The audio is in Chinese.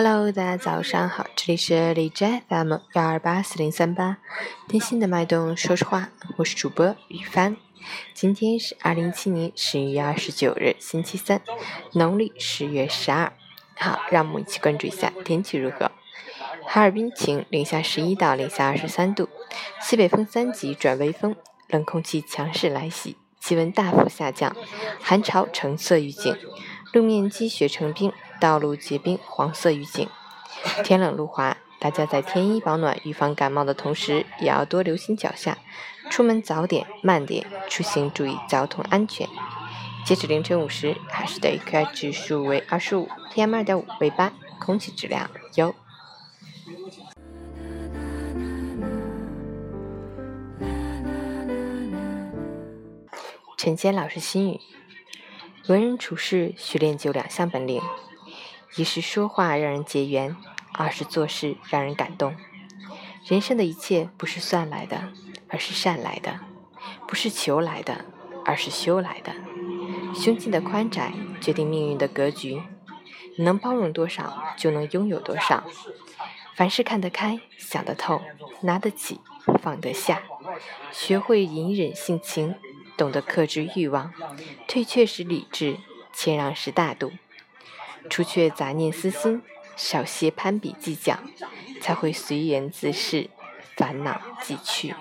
Hello，大家早上好，这里是荔枝 FM 幺二八四零三八，听心的脉动，说实话，我是主播雨帆。今天是二零一七年十一月二十九日，星期三，农历十月十二。好，让我们一起关注一下天气如何。哈尔滨晴，零下十一到零下二十三度，西北风三级转微风，冷空气强势来袭，气温大幅下降，寒潮橙色预警，路面积雪成冰。道路结冰，黄色预警。天冷路滑，大家在添衣保暖、预防感冒的同时，也要多留心脚下。出门早点、慢点，出行注意交通安全。截止凌晨五时，海市的 AQI 指数为二十五，PM 二点五为八，空气质量优。陈坚老师心语：为人处事需练就两项本领。一是说话让人结缘，二是做事让人感动。人生的一切不是算来的，而是善来的；不是求来的，而是修来的。胸襟的宽窄决定命运的格局，能包容多少，就能拥有多少。凡事看得开，想得透，拿得起，放得下。学会隐忍性情，懂得克制欲望，退却时理智，谦让时大度。除却杂念私心，少些攀比计较，才会随缘自适，烦恼即去。